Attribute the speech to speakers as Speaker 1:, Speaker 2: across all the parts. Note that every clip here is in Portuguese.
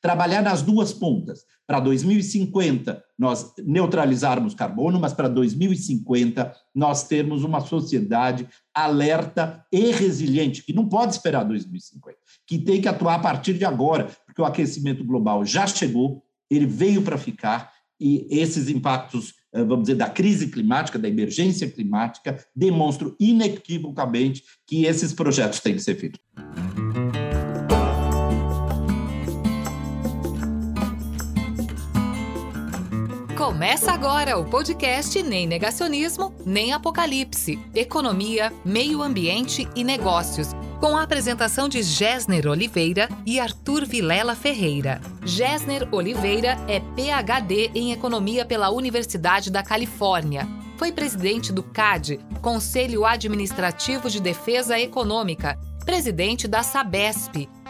Speaker 1: Trabalhar nas duas pontas. Para 2050, nós neutralizarmos carbono, mas para 2050, nós termos uma sociedade alerta e resiliente, que não pode esperar 2050, que tem que atuar a partir de agora, porque o aquecimento global já chegou, ele veio para ficar, e esses impactos, eh, vamos dizer, da crise climática, da emergência climática, demonstram inequivocamente que esses projetos têm que ser feitos.
Speaker 2: Começa agora o podcast Nem Negacionismo, Nem Apocalipse. Economia, meio ambiente e negócios. Com a apresentação de Gessner Oliveira e Arthur Vilela Ferreira. Gessner Oliveira é PhD em Economia pela Universidade da Califórnia. Foi presidente do CAD, Conselho Administrativo de Defesa Econômica, presidente da Sabesp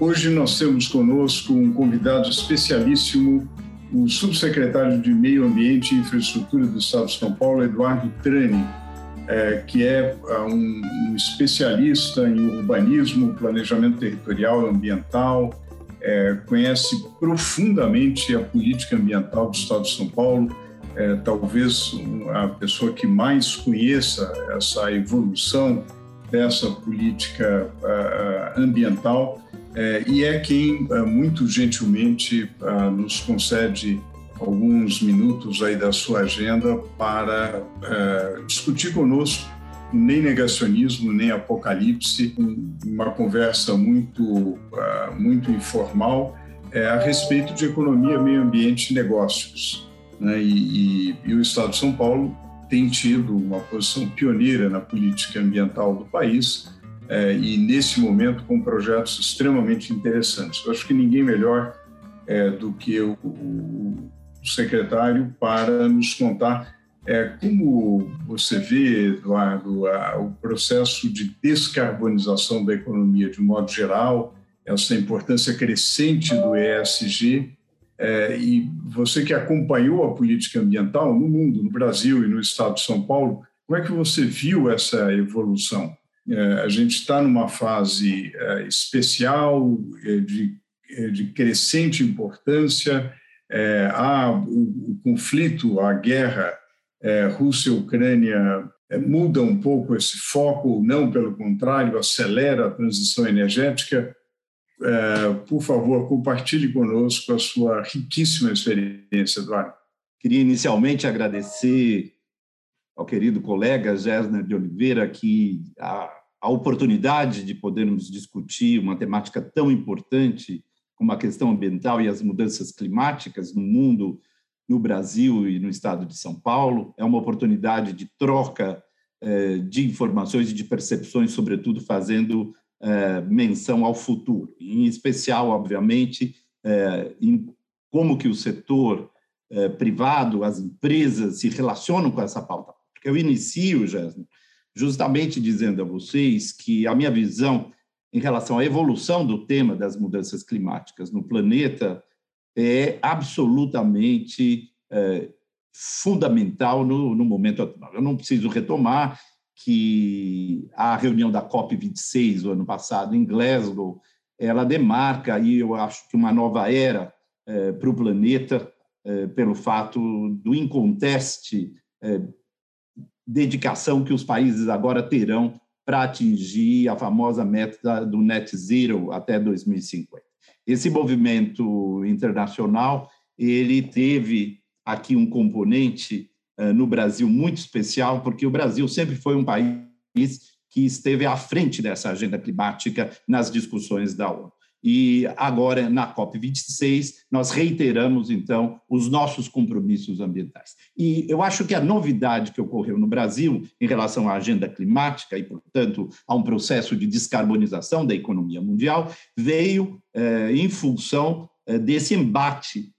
Speaker 3: Hoje nós temos conosco um convidado especialíssimo, o subsecretário de Meio Ambiente e Infraestrutura do Estado de São Paulo, Eduardo Trani, é, que é, é um, um, especialista em urbanismo, planejamento territorial e ambiental, é, conhece profundamente a política ambiental do Estado de São Paulo, é, talvez a pessoa que mais conheça essa evolução dessa política uh, ambiental é, e é quem é, muito gentilmente é, nos concede alguns minutos aí da sua agenda para é, discutir conosco nem negacionismo nem apocalipse, uma conversa muito muito informal a respeito de economia, meio ambiente e negócios. Né? E, e, e o Estado de São Paulo tem tido uma posição pioneira na política ambiental do país é, e nesse momento com projetos extremamente interessantes. Eu acho que ninguém melhor é, do que o, o, secretário para nos contar é, como você vê, Eduardo, a, o processo de descarbonização da economia de um modo geral, essa importância crescente do ESG, é, e você que acompanhou a política ambiental no mundo, no Brasil e no estado de São Paulo, como é que você viu essa evolução? É, a gente está numa fase é, especial é, de, de crescente importância. há o, o, conflito, a guerra Rússia-Ucrânia muda um pouco esse foco, não pelo contrário, acelera a transição energética. por favor, compartilhe conosco a sua riquíssima experiência, Eduardo.
Speaker 1: Queria inicialmente agradecer ao querido colega Gessner de Oliveira que a, a oportunidade de podermos discutir uma temática tão importante como a questão ambiental e as mudanças climáticas no mundo, no Brasil e no estado de São Paulo. É uma oportunidade de troca eh, de informações e de percepções, sobretudo fazendo eh, menção ao futuro, em especial, obviamente, eh, em como que o setor privado, as empresas se relacionam com essa pauta eu inicio, Jéssica, justamente dizendo a vocês que a minha visão em relação à evolução do tema das mudanças climáticas no planeta é absolutamente é, fundamental no, no momento atual. Eu não preciso retomar que a reunião da COP26 do ano passado em Glasgow, ela demarca aí, eu acho que uma nova era é, para o planeta é, pelo fato do inconteste é, dedicação que os países agora terão para atingir a famosa meta do net zero até 2050. Esse movimento internacional ele teve aqui um componente uh, no Brasil muito especial, porque o Brasil sempre foi um país que esteve à frente dessa agenda climática nas discussões da ONU. E agora, na COP26, nós reiteramos, então, os nossos compromissos ambientais. E eu acho que a novidade que ocorreu no Brasil em relação à agenda climática e, portanto, a um processo de descarbonização da economia mundial veio eh, em função desse embate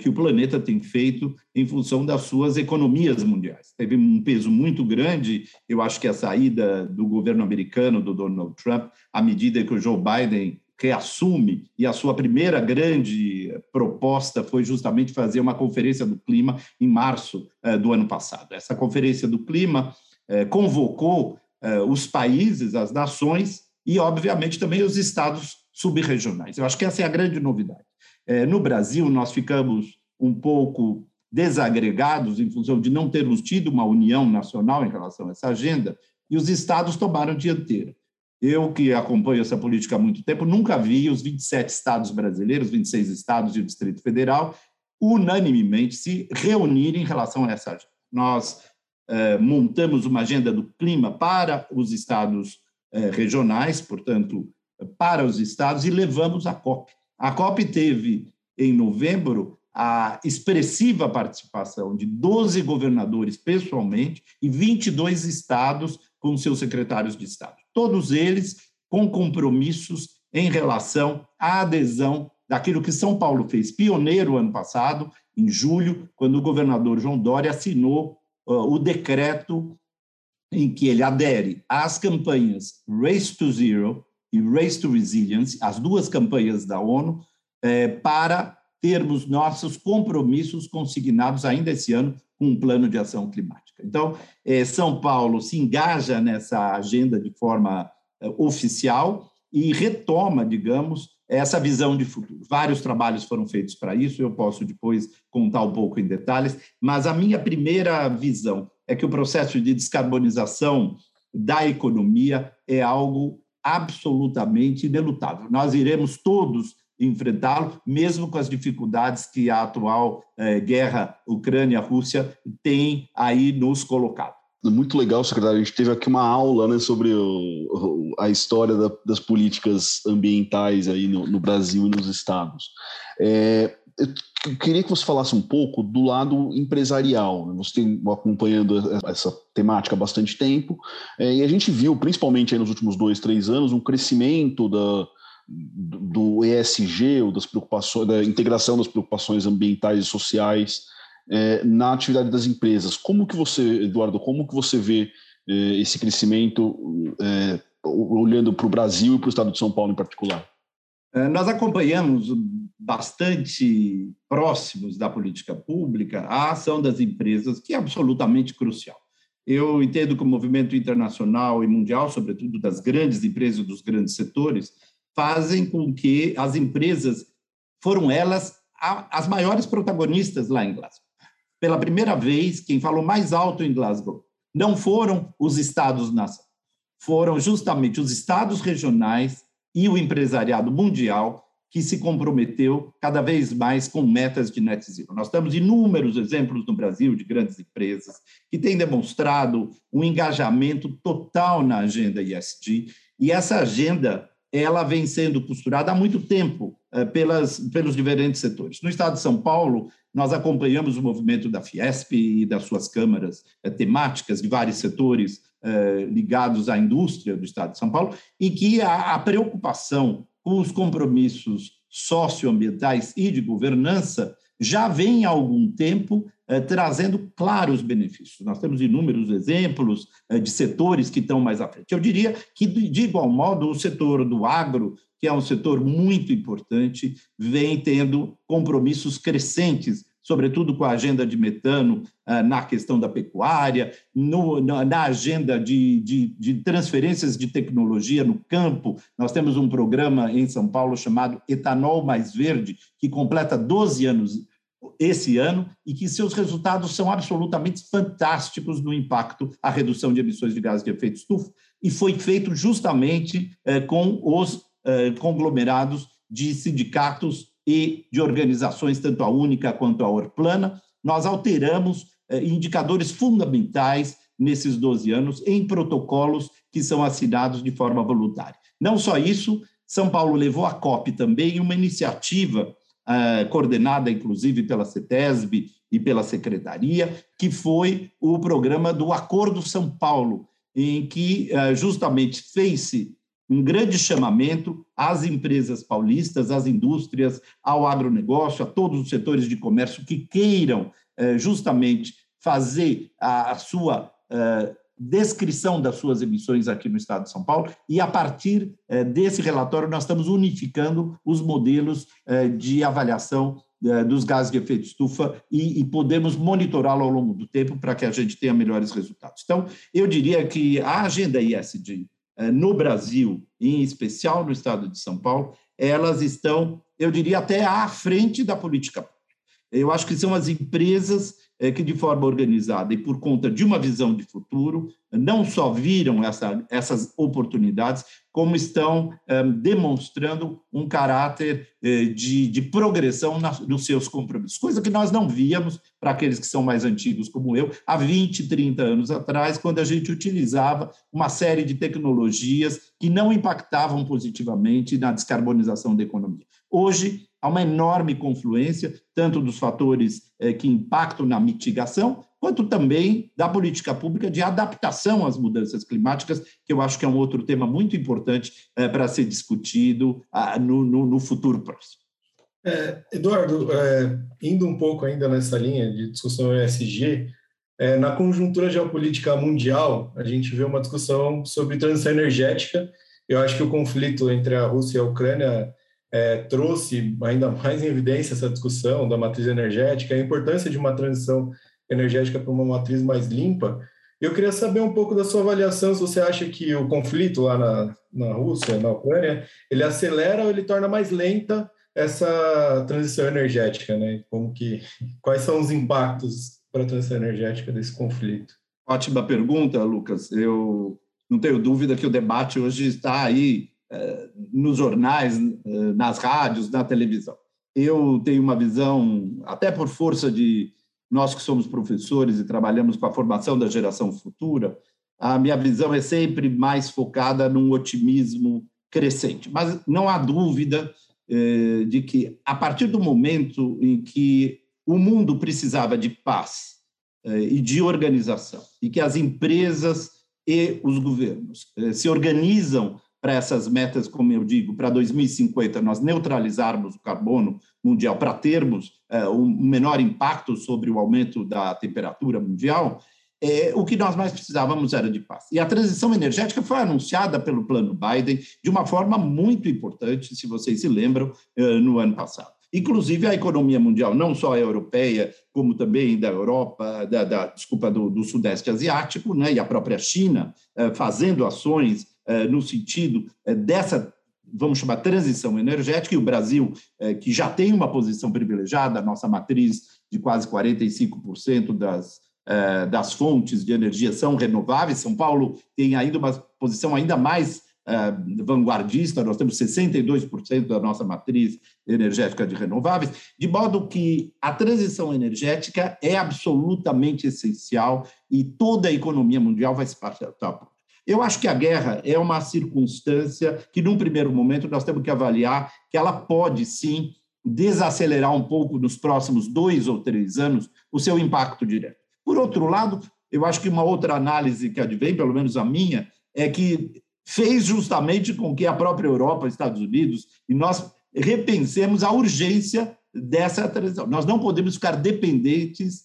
Speaker 1: que o planeta tem feito em função das suas economias mundiais. Teve um peso muito grande, eu acho que a saída do governo americano, do Donald Trump, à medida que o Joe Biden reassume, e a sua primeira grande proposta foi justamente fazer uma conferência do clima em março eh, do ano passado. Essa conferência do clima eh, convocou eh, os países, as nações e, obviamente, também os estados subregionais. Eu acho que essa é a grande novidade. no Brasil, nós ficamos um pouco desagregados em função de não termos tido uma união nacional em relação a essa agenda, e os estados tomaram dianteira. Eu, que acompanho essa política há muito tempo, nunca vi os 27 estados brasileiros, 26 estados e o Distrito Federal, unanimemente se reunirem em relação a essa agenda. Nós eh, montamos uma agenda do clima para os estados eh, regionais, portanto, para os estados, e levamos a COP. A COP teve, em novembro, a expressiva participação de 12 governadores pessoalmente e 22 estados com seus secretários de Estado todos eles com compromissos em relação à adesão daquilo que São Paulo fez pioneiro ano passado, em julho, quando o governador João Dória assinou uh, o decreto em que ele adere às campanhas Race to Zero e Race to Resilience, as duas campanhas da ONU, para termos nossos compromissos consignados ainda esse ano com um plano de ação climática. Então, eh, São Paulo se engaja nessa agenda de forma eh, oficial e retoma, digamos, essa visão de futuro. Vários trabalhos foram feitos para isso, eu posso depois contar um pouco em detalhes, mas a minha primeira visão é que o processo de descarbonização da economia é algo absolutamente inelutável. Nós iremos todos enfrentá-lo, mesmo com as dificuldades que a atual eh, guerra Ucrânia-Rússia tem aí nos colocado.
Speaker 4: Muito legal, secretário. A gente teve aqui uma aula né, sobre o, a história da, das políticas ambientais aí no, no Brasil e nos estados. É, eu queria que você falasse um pouco do lado empresarial. Né? Você tem acompanhando essa temática há bastante tempo, é, e a gente viu, principalmente nos últimos dois, três anos, um crescimento da, do ESG, ou das preocupações, da integração das preocupações ambientais e sociais é, na atividade das empresas. Como que você, Eduardo, como que você vê é, esse crescimento é, olhando para o Brasil e para o estado de São Paulo em particular?
Speaker 1: É, nós acompanhamos bastante próximos da política pública a ação das empresas, que é absolutamente crucial. Eu entendo que o movimento internacional e mundial, sobretudo das grandes empresas dos grandes setores, fazem com que as empresas foram elas as maiores protagonistas lá em Glasgow. Pela primeira vez, quem falou mais alto em Glasgow não foram os estados-nação, foram justamente os estados regionais e o empresariado mundial que se comprometeu cada vez mais com metas de net zero. Nós temos inúmeros exemplos no Brasil de grandes empresas que têm demonstrado um engajamento total na agenda ESG, e essa agenda ela vem sendo costurada há muito tempo eh, pelas, pelos diferentes setores. No estado de São Paulo, nós acompanhamos o movimento da Fiesp e das suas câmaras eh, temáticas de vários setores eh, ligados à indústria do estado de São Paulo, e que a, a preocupação com os compromissos socioambientais e de governança já vem há algum tempo trazendo claros benefícios. Nós temos inúmeros exemplos eh, de setores que estão mais à frente. Eu diria que, de igual modo, o setor do agro, que é um setor muito importante, vem tendo compromissos crescentes sobretudo com a agenda de metano eh, na questão da pecuária, no, na, agenda de, de, de, transferências de tecnologia no campo. Nós temos um programa em São Paulo chamado Etanol Mais Verde, que completa 12 anos esse ano e que seus resultados são absolutamente fantásticos no impacto à redução de emissões de gases de efeito estufa, e foi feito justamente eh, com os eh, conglomerados de sindicatos e de organizações, tanto a Única quanto a Orplana. Nós alteramos eh, indicadores fundamentais nesses 12 anos em protocolos que são assinados de forma voluntária. Não só isso, São Paulo levou a COP também uma iniciativa uh, coordenada inclusive pela CETESB e pela Secretaria, que foi o programa do Acordo São Paulo, em que uh, justamente fez-se um grande chamamento às empresas paulistas, às indústrias, ao agronegócio, a todos os setores de comércio que queiram eh, justamente fazer a sua eh, descrição das suas emissões aqui no estado de São Paulo, e a partir eh, desse relatório nós estamos unificando os modelos de avaliação dos gases de efeito estufa e, podemos monitorá-lo ao longo do tempo para que a gente tenha melhores resultados. Então, eu diria que a agenda ISD eh, no Brasil, em especial no estado de São Paulo, elas estão, eu diria, até à frente da política. Eu acho que são as empresas que, de forma organizada e por conta de uma visão de futuro, não só viram essa, essas oportunidades, como estão é, demonstrando um caráter é, de, de, progressão na, nos seus compromissos, coisa que nós não víamos para aqueles que são mais antigos, como eu, há 20, 30 anos atrás, quando a gente utilizava uma série de tecnologias que não impactavam positivamente na descarbonização da economia. Hoje, há uma enorme confluência, tanto dos fatores eh, que impactam na mitigação, quanto também da política pública de adaptação às mudanças climáticas, que eu acho que é um outro tema muito importante eh, para ser discutido ah, no, futuro próximo.
Speaker 5: É, Eduardo, é, indo um pouco ainda nessa linha de discussão ESG, é, na conjuntura geopolítica mundial, a gente vê uma discussão sobre transição energética. Eu acho que o conflito entre a Rússia e a Ucrânia é, trouxe ainda mais em evidência essa discussão da matriz energética, a importância de uma transição energética para uma matriz mais limpa. Eu queria saber um pouco da sua avaliação, se você acha que o conflito lá na, na Rússia, na Ucrânia, ele acelera ou ele torna mais lenta essa transição energética, né? Como que, quais são os impactos para a transição energética desse conflito?
Speaker 1: Ótima pergunta, Lucas. Eu não tenho dúvida que o debate hoje está aí nos jornais, eh, nas rádios, na televisão. Eu tenho uma visão, até por força de nós que somos professores e trabalhamos com a formação da geração futura, a minha visão é sempre mais focada num otimismo crescente. Mas não há dúvida eh, de que, a partir do momento em que o mundo precisava de paz eh, e de organização, e que as empresas e os governos se organizam para essas metas, como eu digo, para 2050 nós neutralizarmos o carbono mundial, para termos é, um menor impacto sobre o aumento da temperatura mundial, é, o que nós mais precisávamos era de paz. E a transição energética foi anunciada pelo plano Biden de uma forma muito importante, se vocês se lembram, é, no ano passado. Inclusive a economia mundial, não só a europeia, como também da Europa, da, da desculpa, do, do, Sudeste Asiático, né, e a própria China, é, fazendo ações eh, no sentido eh, dessa, vamos chamar, transição energética, e o Brasil, eh, que já tem uma posição privilegiada, a nossa matriz de quase 45% das, das fontes de energia são renováveis, São Paulo tem ainda uma posição ainda mais vanguardista, nós temos 62% da nossa matriz energética de renováveis, de modo que a transição energética é absolutamente essencial e toda a economia mundial vai se passar eu acho que a guerra é uma circunstância que, num primeiro momento, nós temos que avaliar que ela pode, sim, desacelerar um pouco nos próximos dois ou três anos o seu impacto direto. Por outro lado, eu acho que uma outra análise que advém, pelo menos a minha, é que fez justamente com que a própria Europa, Estados Unidos, e nós repensemos a urgência dessa transição. Nós não podemos ficar dependentes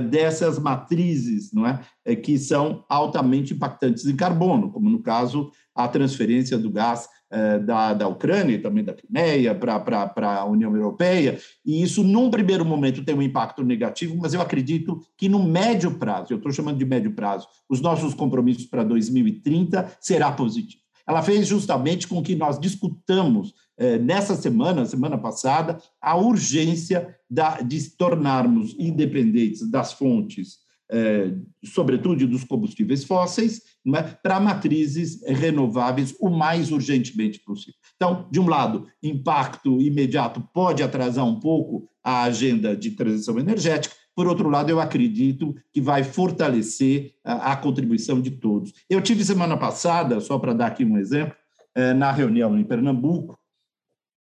Speaker 1: dessas matrizes, não é? Eh, que são altamente impactantes em carbono, como no caso a transferência do gás eh, da, da Ucrânia e também da Crimeia para a União Europeia, e isso, num primeiro momento, tem um impacto negativo, mas eu acredito que no médio prazo, eu estou chamando de médio prazo, os nossos compromissos para 2030 será positivo. Ela fez justamente com que nós discutamos eh, nessa semana, semana passada, a urgência da, de tornarmos independentes das fontes, eh, sobretudo dos combustíveis fósseis, é, para matrizes renováveis o mais urgentemente possível. Então, de um lado, impacto imediato pode atrasar um pouco a agenda de transição energética, por outro lado, eu acredito que vai fortalecer a, a contribuição de todos. Eu tive semana passada, só para dar aqui um exemplo, eh, na reunião em Pernambuco,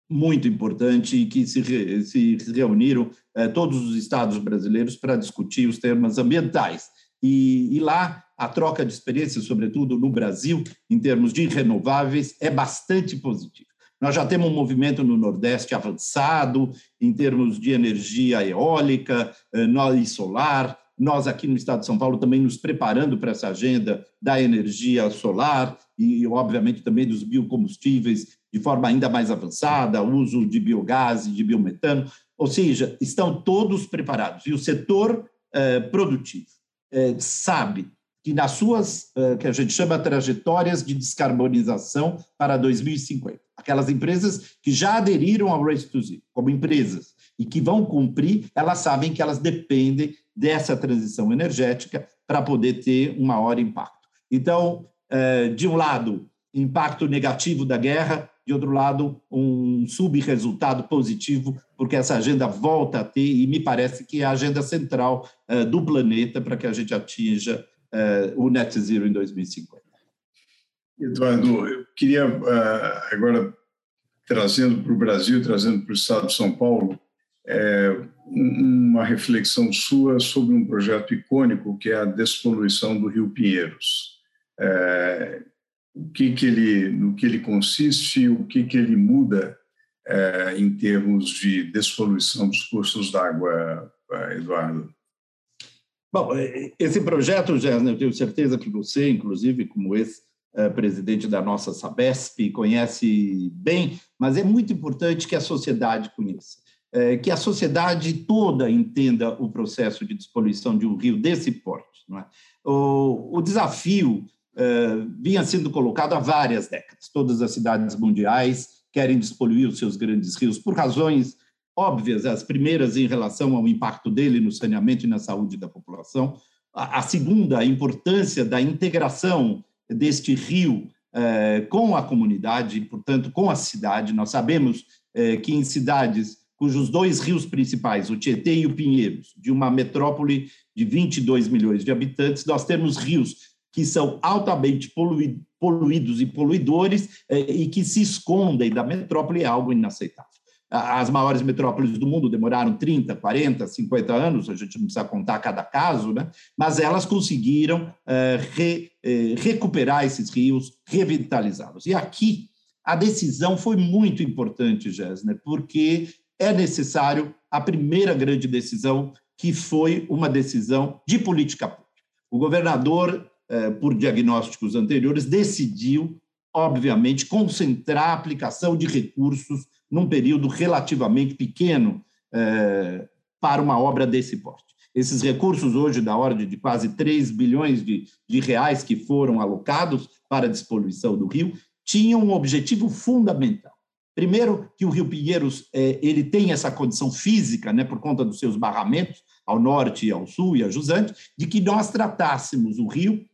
Speaker 1: muito importante que se, se reuniram eh, todos os estados brasileiros para discutir os temas ambientais. e, e lá a troca de experiências, sobretudo no Brasil, em termos de renováveis, é bastante positiva. Nós já temos um movimento no Nordeste avançado em termos de energia eólica eh, e solar. Nós, aqui no estado de São Paulo, também nos preparando para essa agenda da energia solar e, obviamente, também dos biocombustíveis de forma ainda mais avançada, uso de biogás e de biometano. Ou seja, estão todos preparados. E o setor eh, produtivo eh, sabe que nas suas, eh, que a gente chama trajetórias de descarbonização para 2050, aquelas empresas que já aderiram ao Race to Zero, como empresas, e que vão cumprir, elas sabem que elas dependem dessa transição energética para poder ter um maior impacto. Então, eh, de um lado, impacto negativo da guerra, de outro lado, um sub-resultado positivo, porque essa agenda volta a ter, e me parece que é a agenda central eh, do planeta para que a gente atinja uh, o net zero em 2050.
Speaker 3: Eduardo, eu queria uh, agora trazendo para o Brasil, trazendo para o Estado de São Paulo, é, uma reflexão sua sobre um projeto icônico que é a despoluição do Rio Pinheiros. É, o que que ele, no que ele consiste, o que que ele muda é, em termos de despoluição dos cursos d'água, Eduardo?
Speaker 1: Bom, esse projeto, Jéssica, eu tenho certeza que você, inclusive, como ex-presidente da nossa Sabesp, conhece bem, mas é muito importante que a sociedade conheça, é, que a sociedade toda entenda o processo de despoluição de um rio desse porte. É? o, o desafio é, vinha sendo colocado há várias décadas. Todas as cidades mundiais querem despoluir os seus grandes rios por razões óbvias, as primeiras em relação ao impacto dele no saneamento e na saúde da população. A, segunda, a importância da integração deste rio eh, com a comunidade, portanto, com a cidade. Nós sabemos eh, que em cidades cujos dois rios principais, o Tietê e o Pinheiros, de uma metrópole de 22 milhões de habitantes, nós temos rios que são altamente poluídos e poluidores eh, e que se escondem da metrópole, é algo inaceitável as maiores metrópoles do mundo demoraram 30, 40, 50 anos, a gente não precisa contar cada caso, né? mas elas conseguiram uh, re, uh, recuperar esses rios, revitalizá-los. E aqui a decisão foi muito importante, Gessner, porque é necessário a primeira grande decisão, que foi uma decisão de política pública. O governador, uh, por diagnósticos anteriores, decidiu, obviamente, concentrar a aplicação de recursos num período relativamente pequeno é, para uma obra desse porte. Esses recursos, hoje, da ordem de quase 3 bilhões de, de reais que foram alocados para a despoluição do rio, tinham um objetivo fundamental. Primeiro, que o Rio Pinheiros é, ele tem essa condição física, né, por conta dos seus barramentos, ao norte e ao sul e a jusante, de que nós tratássemos o rio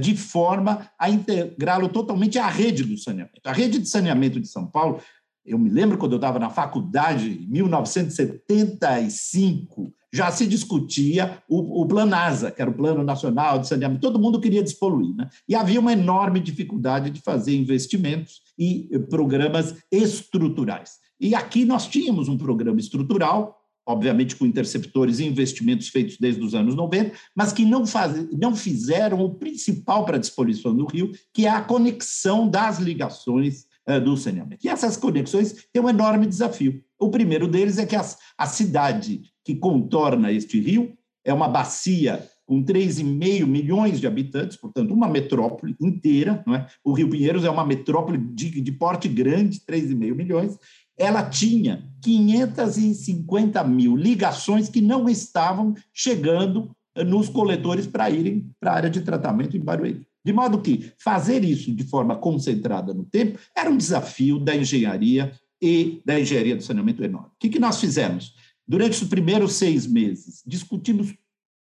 Speaker 1: de forma a integrá-lo totalmente à rede do saneamento. A rede de saneamento de São Paulo eu me lembro quando eu estava na faculdade, em 1975, já se discutia o, o Planasa, que era o Plano Nacional de Saneamento. Todo mundo queria despoluir, né? E havia uma enorme dificuldade de fazer investimentos e programas estruturais. E aqui nós tínhamos um programa estrutural, obviamente com interceptores e investimentos feitos desde os anos 90, mas que não, faz, não fizeram o principal para a despoluição do rio, que é a conexão das ligações é, do saneamento. E essas conexões têm um enorme desafio. O primeiro deles é que as, a cidade que contorna este rio é uma bacia com 3,5 milhões de habitantes, portanto, uma metrópole inteira. Não é? O Rio Pinheiros é uma metrópole de, de porte grande, 3,5 milhões. Ela tinha 550 mil ligações que não estavam chegando nos coletores para irem para a área de tratamento em Barueri. De modo que fazer isso de forma concentrada no tempo era um desafio da engenharia e da engenharia do saneamento enorme. O que, que nós fizemos? Durante os primeiros seis meses, discutimos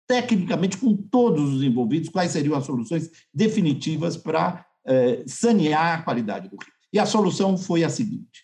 Speaker 1: tecnicamente com todos os envolvidos quais seriam as soluções definitivas para eh, sanear a qualidade do rio. E a solução foi a seguinte: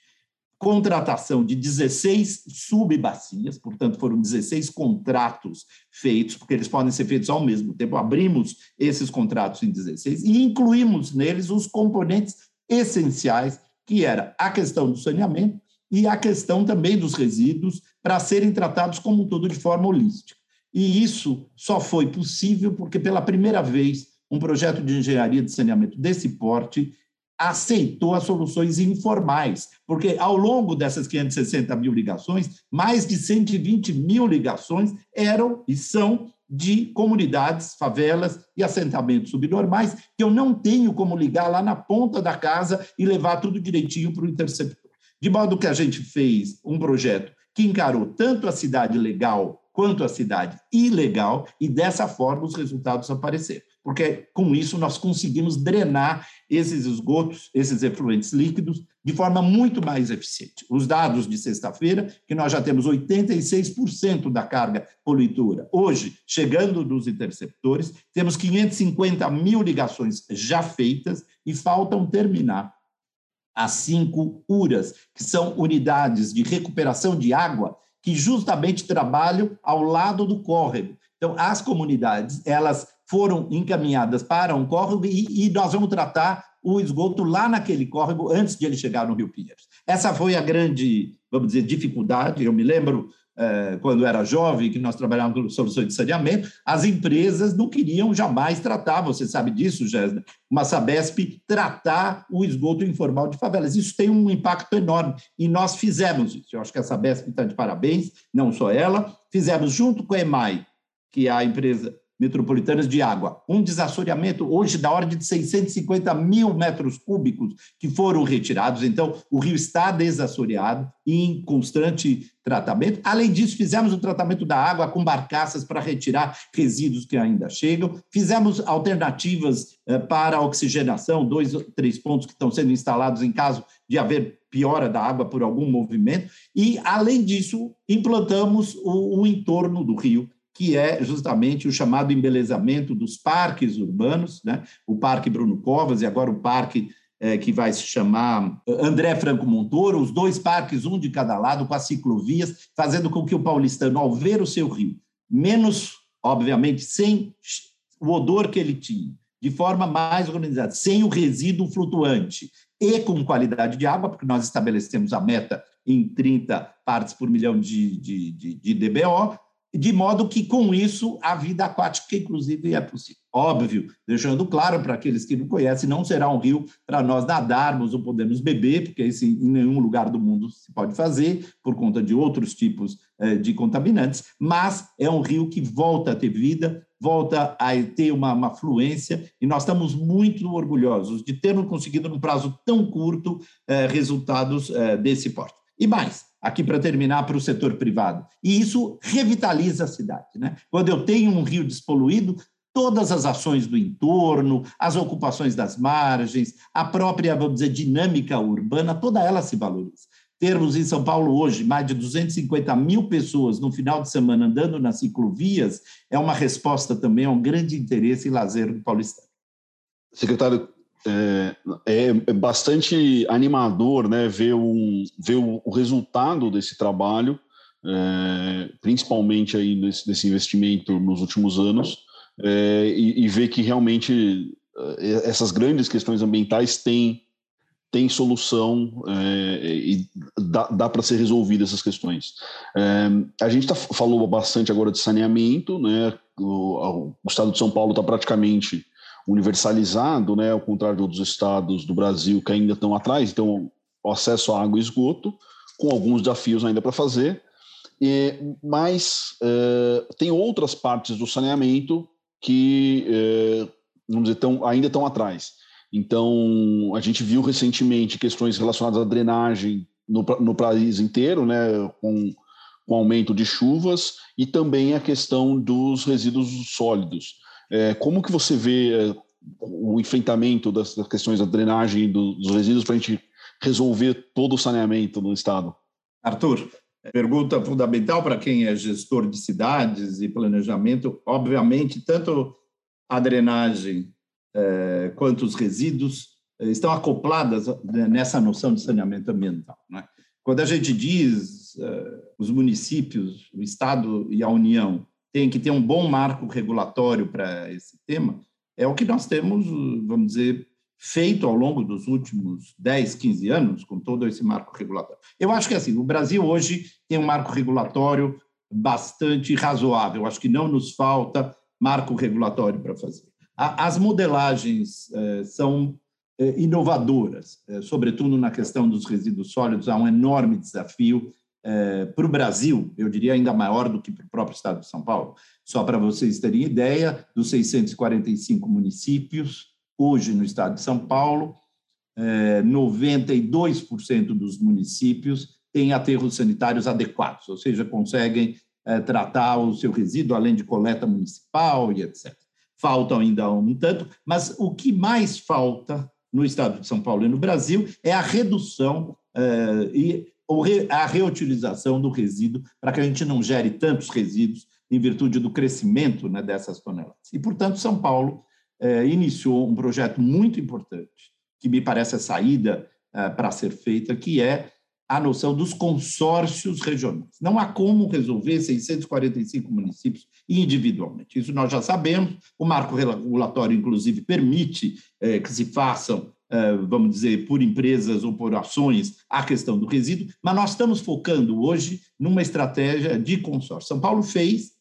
Speaker 1: contratação de 16 subbacias, portanto, foram 16 contratos feitos, porque eles podem ser feitos ao mesmo tempo. Abrimos esses contratos em 16 e incluímos neles os componentes essenciais, que era a questão do saneamento e a questão também dos resíduos, para serem tratados como um todo de forma holística. E isso só foi possível porque, pela primeira vez, um projeto de engenharia de saneamento desse porte aceitou as soluções informais, porque ao longo dessas 560 mil ligações, mais de 120 mil ligações eram e são de comunidades, favelas e assentamentos subnormais, que eu não tenho como ligar lá na ponta da casa e levar tudo direitinho para o interceptor. De modo que a gente fez um projeto que encarou tanto a cidade legal quanto a cidade ilegal, e dessa forma os resultados apareceram porque com isso nós conseguimos drenar esses esgotos, esses efluentes líquidos, de forma muito mais eficiente. Os dados de sexta-feira, que nós já temos 86% da carga poluidora. Hoje, chegando dos interceptores, temos 550 mil ligações já feitas e faltam terminar as cinco URAS, que são unidades de recuperação de água que justamente trabalham ao lado do córrego. Então, as comunidades, elas foram encaminhadas para um córrego e, e nós vamos tratar o esgoto lá naquele córrego antes de ele chegar no Rio Pinheiros. Essa foi a grande, vamos dizer, dificuldade. Eu me lembro eh, quando era jovem que nós trabalhávamos com soluções de saneamento, as empresas não queriam jamais tratar, você sabe disso, Jéssica, uma Sabesp tratar o esgoto informal de favelas. Isso tem um impacto enorme e nós fizemos isso. Eu acho que a Sabesp está de parabéns, não só ela, fizemos junto com a EMAI, que é a empresa metropolitanas de água. Um desassoreamento hoje da ordem de 650 mil metros cúbicos que foram retirados. Então, o rio está desassoreado e em constante tratamento. Além disso, fizemos o tratamento da água com barcaças para retirar resíduos que ainda chegam. Fizemos alternativas eh, para oxigenação, dois, três pontos que estão sendo instalados em caso de haver piora da água por algum movimento. E, além disso, implantamos o, o entorno do rio que é justamente o chamado embelezamento dos parques urbanos, né? o Parque Bruno Covas e agora o parque é, que vai se chamar André Franco Montoro, os dois parques, um de cada lado, com as ciclovias, fazendo com que o paulistano, ao ver o seu rio, menos, obviamente, sem o odor que ele tinha, de forma mais organizada, sem o resíduo flutuante e com qualidade de água, porque nós estabelecemos a meta em 30 partes por milhão de, de, de, de DBO, de modo que, com isso, a vida aquática, inclusive, é possível. Óbvio, deixando claro para aqueles que não conhecem, não será um rio para nós nadarmos ou podermos beber, porque isso em nenhum lugar do mundo se pode fazer, por conta de outros tipos eh, de contaminantes, mas é um rio que volta a ter vida, volta a ter uma, uma fluência, e nós estamos muito orgulhosos de termos conseguido, num prazo tão curto, eh, resultados eh, desse porte. E mais, aqui para terminar, para o setor privado. E isso revitaliza a cidade. Né? Quando eu tenho um rio despoluído, todas as ações do entorno, as ocupações das margens, a própria, vamos dizer, dinâmica urbana, toda ela se valoriza. Termos em São Paulo hoje mais de 250 mil pessoas no final de semana andando nas ciclovias é uma resposta também a um grande interesse e lazer do paulistano.
Speaker 4: Secretário, é, é, é, bastante animador né, ver, um, ver o, o resultado desse trabalho, é, principalmente aí nesse, investimento nos últimos anos, é, e, e, ver que realmente é, essas grandes questões ambientais têm, têm solução é, e dá, dá para ser resolvidas essas questões. a gente tá, falou bastante agora de saneamento, né, o, o estado de São Paulo está praticamente universalizado, né, ao contrário de outros estados do Brasil que ainda estão atrás, então o acesso à água e esgoto, com alguns desafios ainda para fazer, e, mas é, tem outras partes do saneamento que, é, vamos dizer, tão, ainda estão atrás. Então, a gente viu recentemente questões relacionadas à drenagem no, no país inteiro, né, com, com aumento de chuvas, e também a questão dos resíduos sólidos. É, como que você vê é, o enfrentamento das, das, questões da drenagem do, dos resíduos para a gente resolver todo o saneamento no estado?
Speaker 1: Arthur, pergunta fundamental para quem é gestor de cidades e planejamento. Obviamente, tanto a drenagem é, quanto os resíduos é, estão acopladas né, nessa noção de saneamento ambiental. Né? Quando a gente diz os municípios, o Estado e a União tem que ter um bom marco regulatório para esse tema, é o que nós temos, vamos dizer, feito ao longo dos últimos 10, 15 anos, com todo esse marco regulatório. Eu acho que assim, o Brasil hoje tem um marco regulatório bastante razoável. Acho que não nos falta marco regulatório para fazer. As modelagens eh, são eh, inovadoras, eh, sobretudo na questão dos resíduos sólidos. Há um enorme desafio para o Brasil, eu diria ainda maior do que para o próprio estado de São Paulo. Só para vocês terem ideia, dos 645 municípios, hoje no estado de São Paulo, 92% dos municípios têm aterros sanitários adequados, ou seja, conseguem tratar o seu resíduo além de coleta municipal e etc faltam ainda um tanto, mas o que mais falta no estado de São Paulo e no Brasil é a redução e a reutilização do resíduo para que a gente não gere tantos resíduos em virtude do crescimento né, dessas toneladas. E, portanto, São Paulo uh, iniciou um projeto muito importante, que me parece a saída uh, para ser feita, que é a noção dos consórcios regionais. Não há como resolver 645 municípios individualmente. Isso nós já sabemos. O marco regulatório, inclusive, permite eh, que se façam, eh, vamos dizer, por empresas ou por ações, a questão do resíduo, mas nós estamos focando hoje numa estratégia de consórcio. São Paulo fez,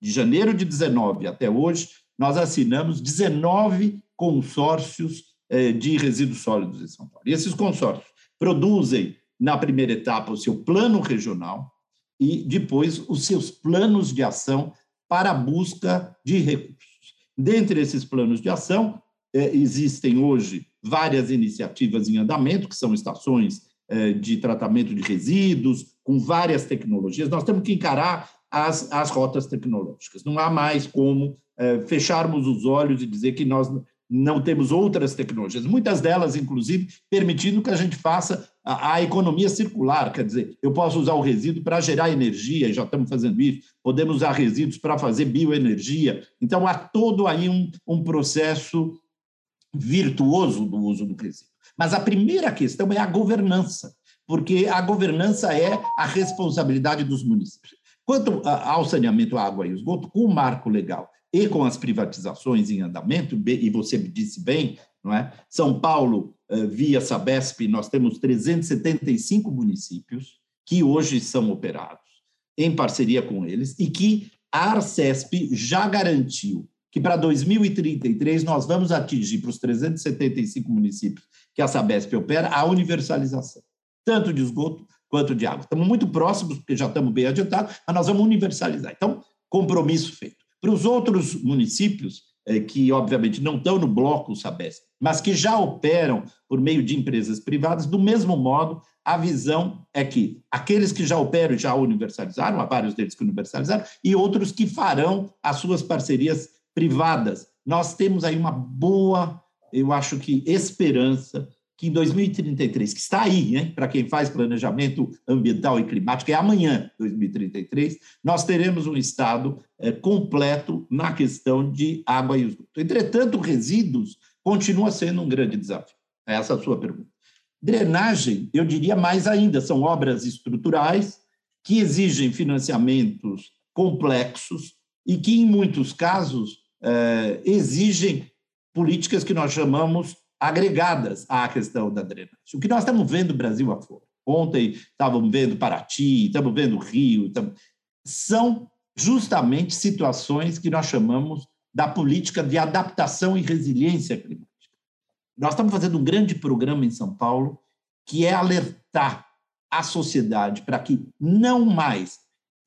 Speaker 1: de janeiro de 19 até hoje, nós assinamos 19 consórcios eh, de resíduos sólidos em São Paulo. E esses consórcios produzem na primeira etapa, o seu plano regional e depois os seus planos de ação para a busca de recursos. Dentre esses planos de ação, eh, existem hoje várias iniciativas em andamento, que são estações eh, de tratamento de resíduos, com várias tecnologias. Nós temos que encarar as, as rotas tecnológicas. Não há mais como eh, fecharmos os olhos e dizer que nós não temos outras tecnologias, muitas delas, inclusive, permitindo que a gente faça a, a economia circular, quer dizer, eu posso usar o resíduo para gerar energia, e já estamos fazendo isso, podemos usar resíduos para fazer bioenergia, então há todo aí um, um processo virtuoso do uso do resíduo. Mas a primeira questão é a governança, porque a governança é a responsabilidade dos municípios. Quanto ao saneamento, água e esgoto, com o marco legal e com as privatizações em andamento, e você disse bem, não é? São Paulo, eh, via Sabesp, nós temos 375 municípios que hoje são operados em parceria com eles e que a Arcesp já garantiu que para 2033 nós vamos atingir para os 375 municípios que a Sabesp opera a universalização, tanto de esgoto quanto de água. Estamos muito próximos, porque já estamos bem adiantados, mas nós vamos universalizar. Então, compromisso feito. Para os outros municípios, eh, que obviamente não estão no bloco Sabesp, mas que já operam por meio de empresas privadas, do mesmo modo, a visão é que aqueles que já operam já universalizaram, há vários deles que universalizaram, e outros que farão as suas parcerias privadas. Nós temos aí uma boa, eu acho que, esperança que em 2033, que está aí, para quem faz planejamento ambiental e climático, é amanhã, 2033, nós teremos um Estado é, completo na questão de água e esgoto. Entretanto, resíduos continua sendo um grande desafio. É essa a sua pergunta. Drenagem, eu diria mais ainda, são obras estruturais que exigem financiamentos complexos e que, em muitos casos, é, exigem políticas que nós chamamos agregadas à questão da drenagem. O que nós estamos vendo Brasil afora, ontem estávamos vendo Paraty, estamos vendo Rio, estamos... são justamente situações que nós chamamos da política de adaptação e resiliência climática. Nós estamos fazendo um grande programa em São Paulo que é alertar a sociedade para que não mais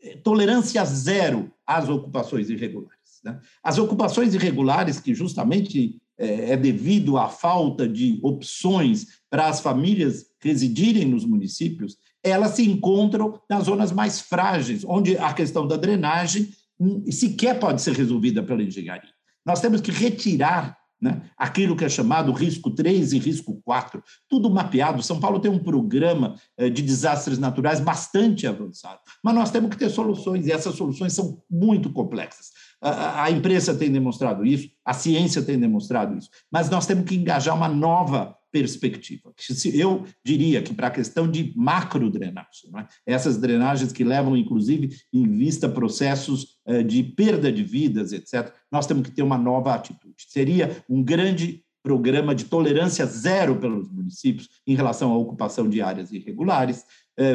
Speaker 1: eh, tolerância zero às ocupações irregulares. Né? As ocupações irregulares que justamente é, é devido à falta de opções para as famílias residirem nos municípios, elas se encontram nas zonas mais frágeis, onde a questão da drenagem sequer pode ser resolvida pela engenharia. Nós temos que retirar né, aquilo que é chamado risco 3 e risco 4, tudo mapeado. São Paulo tem um programa eh, de desastres naturais bastante avançado, mas nós temos que ter soluções, e essas soluções são muito complexas. A, imprensa tem demonstrado isso, a ciência tem demonstrado isso, mas nós temos que engajar uma nova perspectiva. Eu diria que para a questão de macro drenagem, é? essas drenagens que levam, inclusive, em vista processos eh, de perda de vidas, etc., nós temos que ter uma nova atitude. Seria um grande programa de tolerância zero pelos municípios em relação à ocupação de áreas irregulares,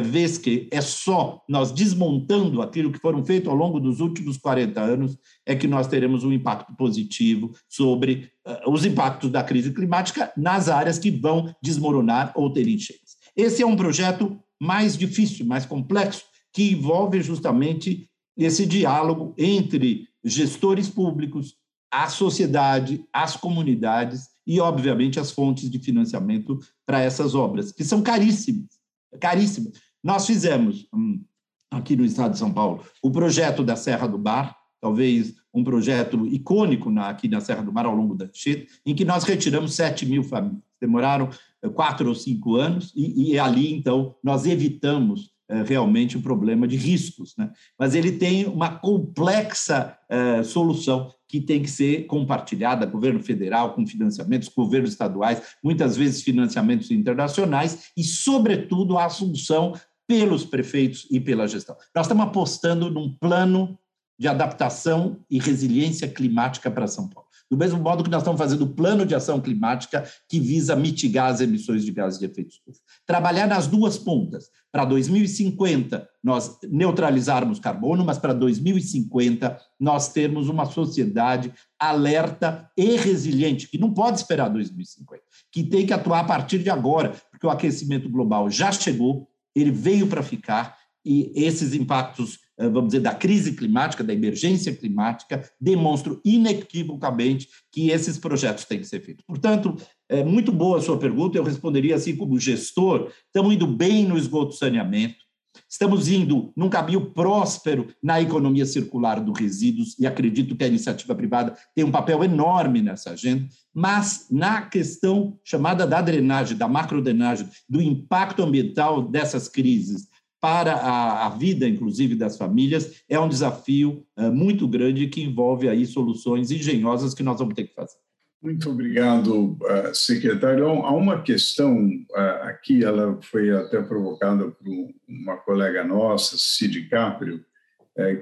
Speaker 1: vez que é só nós desmontando aquilo que foram feito ao longo dos últimos 40 anos é que nós teremos um impacto positivo sobre uh, os impactos da crise climática nas áreas que vão desmoronar ou ter enchentes. Esse é um projeto mais difícil, mais complexo, que envolve justamente esse diálogo entre gestores públicos, a sociedade, as comunidades e, obviamente, as fontes de financiamento para essas obras, que são caríssimas caríssimo. Nós fizemos, hum, aqui no estado de São Paulo, o projeto da Serra do Bar, talvez um projeto icônico na, aqui na Serra do Mar ao longo da Anchieta, em que nós retiramos 7 mil famílias. Demoraram eh, quatro ou cinco anos e, e ali, então, nós evitamos realmente um problema de riscos. Né? Mas ele tem uma complexa é, solução que tem que ser compartilhada, governo federal, com financiamentos, governos estaduais, muitas vezes financiamentos internacionais e, sobretudo, a assunção pelos prefeitos e pela gestão. Nós estamos apostando num plano de adaptação e resiliência climática para São Paulo. Do mesmo modo que nós estamos fazendo o plano de ação climática que visa mitigar as emissões de gases de efeito estufa. Trabalhar nas duas pontas. Para 2050, nós neutralizarmos carbono, mas para 2050, nós termos uma sociedade alerta e resiliente, que não pode esperar 2050, que tem que atuar a partir de agora, porque o aquecimento global já chegou, ele veio para ficar, e esses impactos vamos dizer, da crise climática, da emergência climática, demonstram inequivocamente que esses projetos têm que ser feitos. Portanto, é muito boa a sua pergunta, eu responderia assim como gestor, estamos indo bem no esgoto saneamento, estamos indo num caminho próspero na economia circular dos resíduos, e acredito que a iniciativa privada tem um papel enorme nessa agenda, mas na questão chamada da drenagem, da macrodrenagem, do impacto ambiental dessas crises, para a, a, vida, inclusive, das famílias, é um desafio uh, muito grande que envolve aí soluções engenhosas que nós vamos ter que fazer.
Speaker 3: Muito obrigado, uh, secretário. Há uma questão uh, aqui, ela foi até provocada por uma colega nossa, Cid Caprio,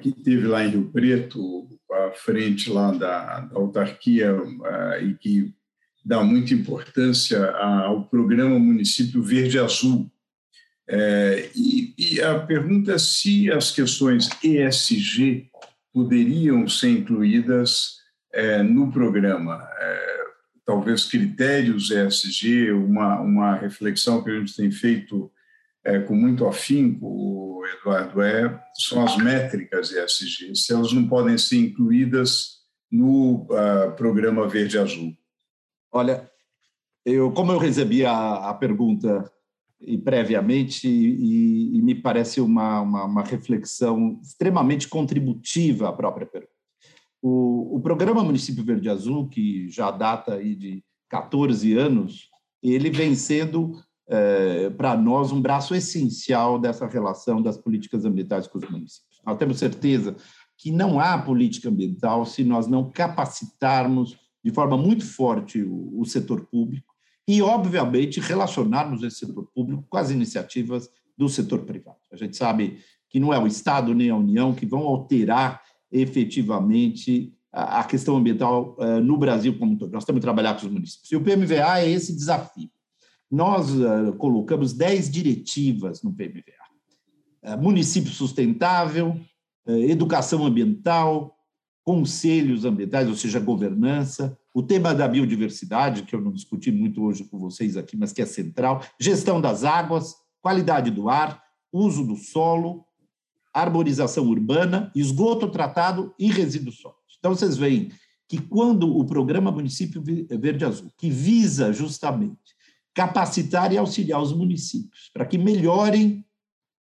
Speaker 3: que teve lá em Rio Preto, à frente lá da, da autarquia, e que dá muita importância ao programa Município Verde Azul, é, e, e, a pergunta é se as questões ESG poderiam ser incluídas é, no programa. É, talvez critérios ESG, uma, uma reflexão que a gente tem feito é, com muito afinco, Eduardo, é, são as métricas ESG, se elas não podem ser incluídas no uh, programa Verde Azul.
Speaker 1: Olha, eu, como eu recebi a, a pergunta e previamente, e, e me parece uma, uma, uma, reflexão extremamente contributiva à própria pergunta. O, o programa Município Verde Azul, que já data aí de 14 anos, ele vem sendo, é, para nós, um braço essencial dessa relação das políticas ambientais com os municípios. Nós temos certeza que não há política ambiental se nós não capacitarmos de forma muito forte o, o setor público, e, obviamente, relacionarmos esse setor público com as iniciativas do setor privado. A gente sabe que não é o Estado nem a União que vão alterar efetivamente a questão ambiental eh, no Brasil como um todo. Nós temos que trabalhar com os municípios. E o PMVA é esse desafio. Nós eh, colocamos 10 diretivas no PMVA. Eh, município sustentável, educação ambiental, conselhos ambientais, ou seja, governança, o tema da biodiversidade, que eu não discuti muito hoje com vocês aqui, mas que é central, gestão das águas, qualidade do ar, uso do solo, arborização urbana, esgoto tratado e resíduos sólidos. Então, vocês veem que quando o programa Município Verde Azul, que visa justamente capacitar e auxiliar os municípios para que melhorem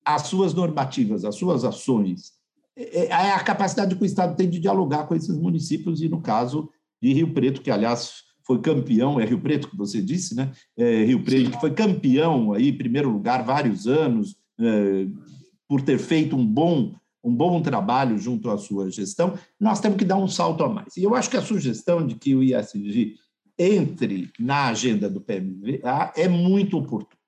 Speaker 1: as suas normativas, as suas ações, é, é a capacidade que o Estado tem de dialogar com esses municípios e, no caso, de Rio Preto, que aliás foi campeão, é Rio Preto que você disse, né? É Rio Preto, que foi campeão aí, em primeiro lugar, vários anos, é, por ter feito um bom, um bom trabalho junto à sua gestão, nós temos que dar um salto a mais. E eu acho que a sugestão de que o ISG entre na agenda do PMVA é muito oportuna.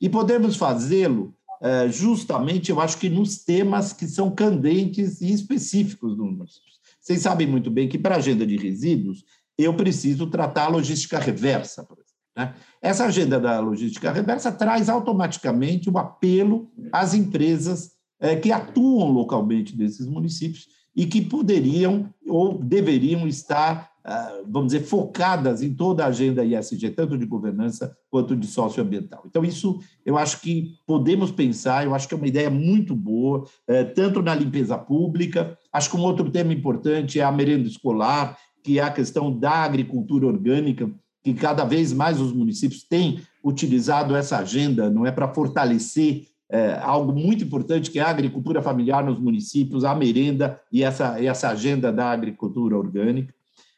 Speaker 1: E podemos fazê-lo é, justamente, eu acho que nos temas que são candentes e específicos do município. Vocês sabem muito bem que para a agenda de resíduos eu preciso tratar a logística reversa, por exemplo. Né? Essa agenda da logística reversa traz automaticamente um apelo às empresas é, que atuam localmente nesses municípios e que poderiam ou deveriam estar, vamos dizer, focadas em toda a agenda ISG, tanto de governança quanto de socioambiental. Então, isso eu acho que podemos pensar, eu acho que é uma ideia muito boa, é, tanto na limpeza pública, acho que um outro tema importante é a merenda escolar, que é a questão da agricultura orgânica, que cada vez mais os municípios têm utilizado essa agenda, não é para fortalecer é, algo muito importante, que é a agricultura familiar nos municípios, a merenda e essa, essa agenda da agricultura orgânica.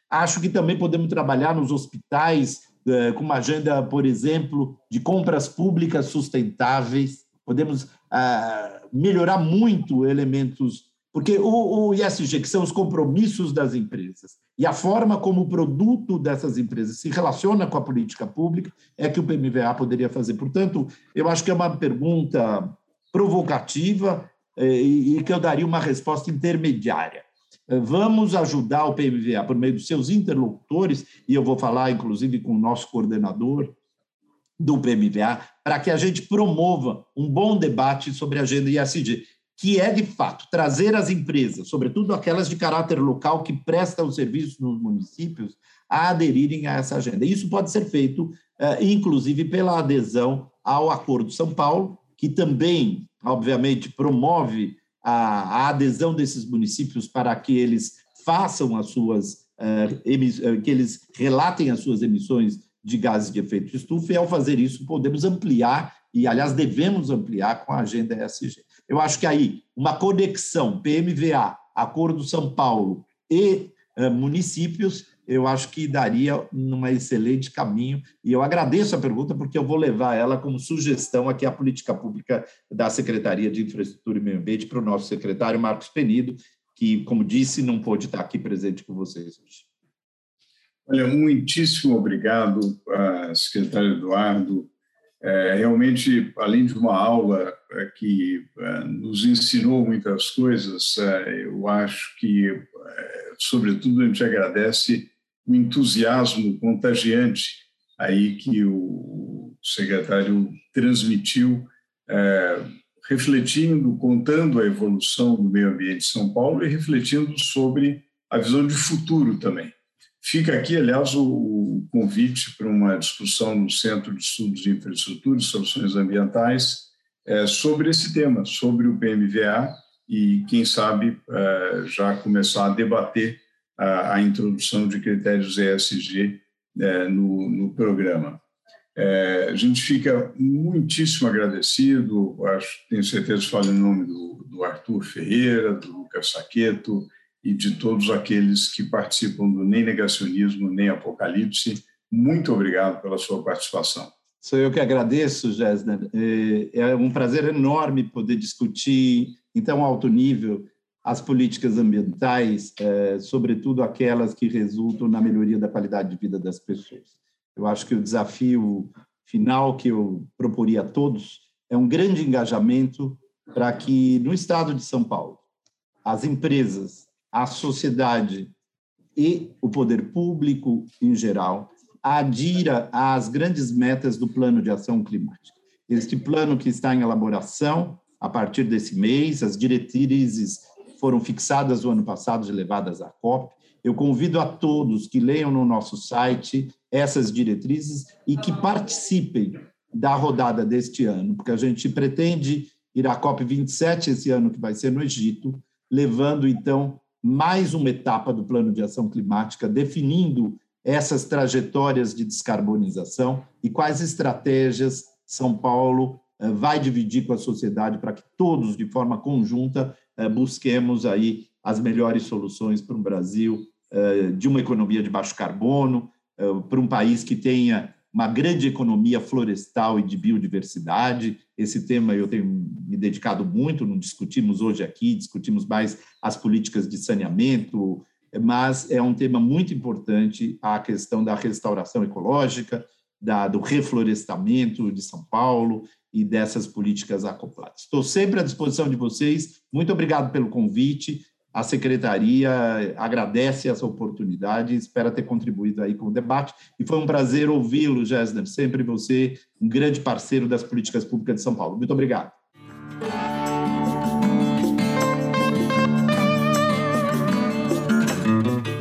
Speaker 1: Acho que também podemos trabalhar nos hospitais é, com uma agenda, por exemplo, de compras públicas sustentáveis. Podemos ah, melhorar muito elementos porque o, o ISG, que são os compromissos das empresas, e a forma como o produto dessas empresas se relaciona com a política pública, é que o PMVA poderia fazer. Portanto, eu acho que é uma pergunta provocativa eh, e que eu daria uma resposta intermediária. Vamos ajudar o PMVA por meio dos seus interlocutores, e eu vou falar, inclusive, com o nosso coordenador do PMVA, para que a gente promova um bom debate sobre a agenda ISG que é, de fato, trazer as empresas, sobretudo aquelas de caráter local que prestam serviço nos municípios, a aderirem a essa agenda. Isso pode ser feito, eh, inclusive, pela adesão ao Acordo São Paulo, que também, obviamente, promove a, adesão desses municípios para que eles façam as suas, eh, eh, que eles relatem as suas emissões de gases de efeito de estufa, e ao fazer isso, podemos ampliar, e aliás, devemos ampliar com a agenda ESG. Eu acho que aí uma conexão PMVA, Acordo São Paulo e uh, municípios, eu acho que daria um excelente caminho. E eu agradeço a pergunta, porque eu vou levar ela como sugestão aqui à política pública da Secretaria de Infraestrutura e Meio Ambiente para o nosso secretário Marcos Penido, que, como disse, não pôde estar aqui presente com vocês hoje.
Speaker 3: Olha, muitíssimo obrigado, secretário Eduardo, é, realmente, além de uma aula é, que é, nos ensinou muitas coisas, é, eu acho que, sobretudo, a gente agradece o entusiasmo contagiante aí que o secretário transmitiu, é, refletindo, contando a evolução do meio ambiente de São Paulo e refletindo sobre a visão de futuro também. Fica aqui, aliás, o convite para uma discussão no Centro de Estudos de Infraestrutura e Soluções Ambientais é, sobre esse tema, sobre o PMVA e, quem sabe, é, já começar a debater a, a introdução de critérios ESG é, no, no, programa. É, a gente fica muitíssimo agradecido, acho, tenho certeza que falo em nome do, do Arthur Ferreira, do Lucas Saqueto, e de todos aqueles que participam do Nem Negacionismo, Nem Apocalipse. Muito obrigado pela sua participação.
Speaker 1: Sou eu que agradeço, Gessner. É, é um prazer enorme poder discutir em tão alto nível as políticas ambientais, é, sobretudo aquelas que resultam na melhoria da qualidade de vida das pessoas. Eu acho que o desafio final que eu proporia a todos é um grande engajamento para que, no estado de São Paulo, as empresas a sociedade e o poder público em geral adira às grandes metas do Plano de Ação Climática. Este plano que está em elaboração a partir desse mês, as diretrizes foram fixadas no ano passado e levadas à COP. Eu convido a todos que leiam no nosso site essas diretrizes e que participem da rodada deste ano, porque a gente pretende ir à COP 27 esse ano, que vai ser no Egito, levando então mais uma etapa do plano de ação climática, definindo essas trajetórias de descarbonização e quais estratégias São Paulo eh, vai dividir com a sociedade para que todos, de forma conjunta, busquemos aí as melhores soluções para um Brasil eh, de uma economia de baixo carbono, para um país que tenha uma grande economia florestal e de biodiversidade. Esse tema eu tenho me dedicado muito, não discutimos hoje aqui, discutimos mais as políticas de saneamento, mas é um tema muito importante a questão da restauração ecológica, da, do reflorestamento de São Paulo e dessas políticas acopladas. Estou sempre à disposição de vocês. Muito obrigado pelo convite a secretaria agradece essa oportunidade espera ter contribuído aí com o debate. E foi um prazer ouvi-lo, Gessner, sempre você, um grande parceiro das políticas públicas de São Paulo. Muito obrigado.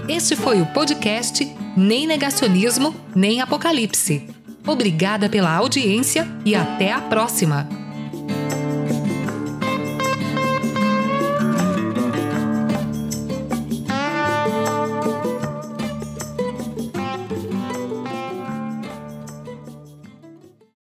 Speaker 2: Este foi o podcast Nem Negacionismo, Nem Apocalipse. Obrigada pela audiência e até a próxima!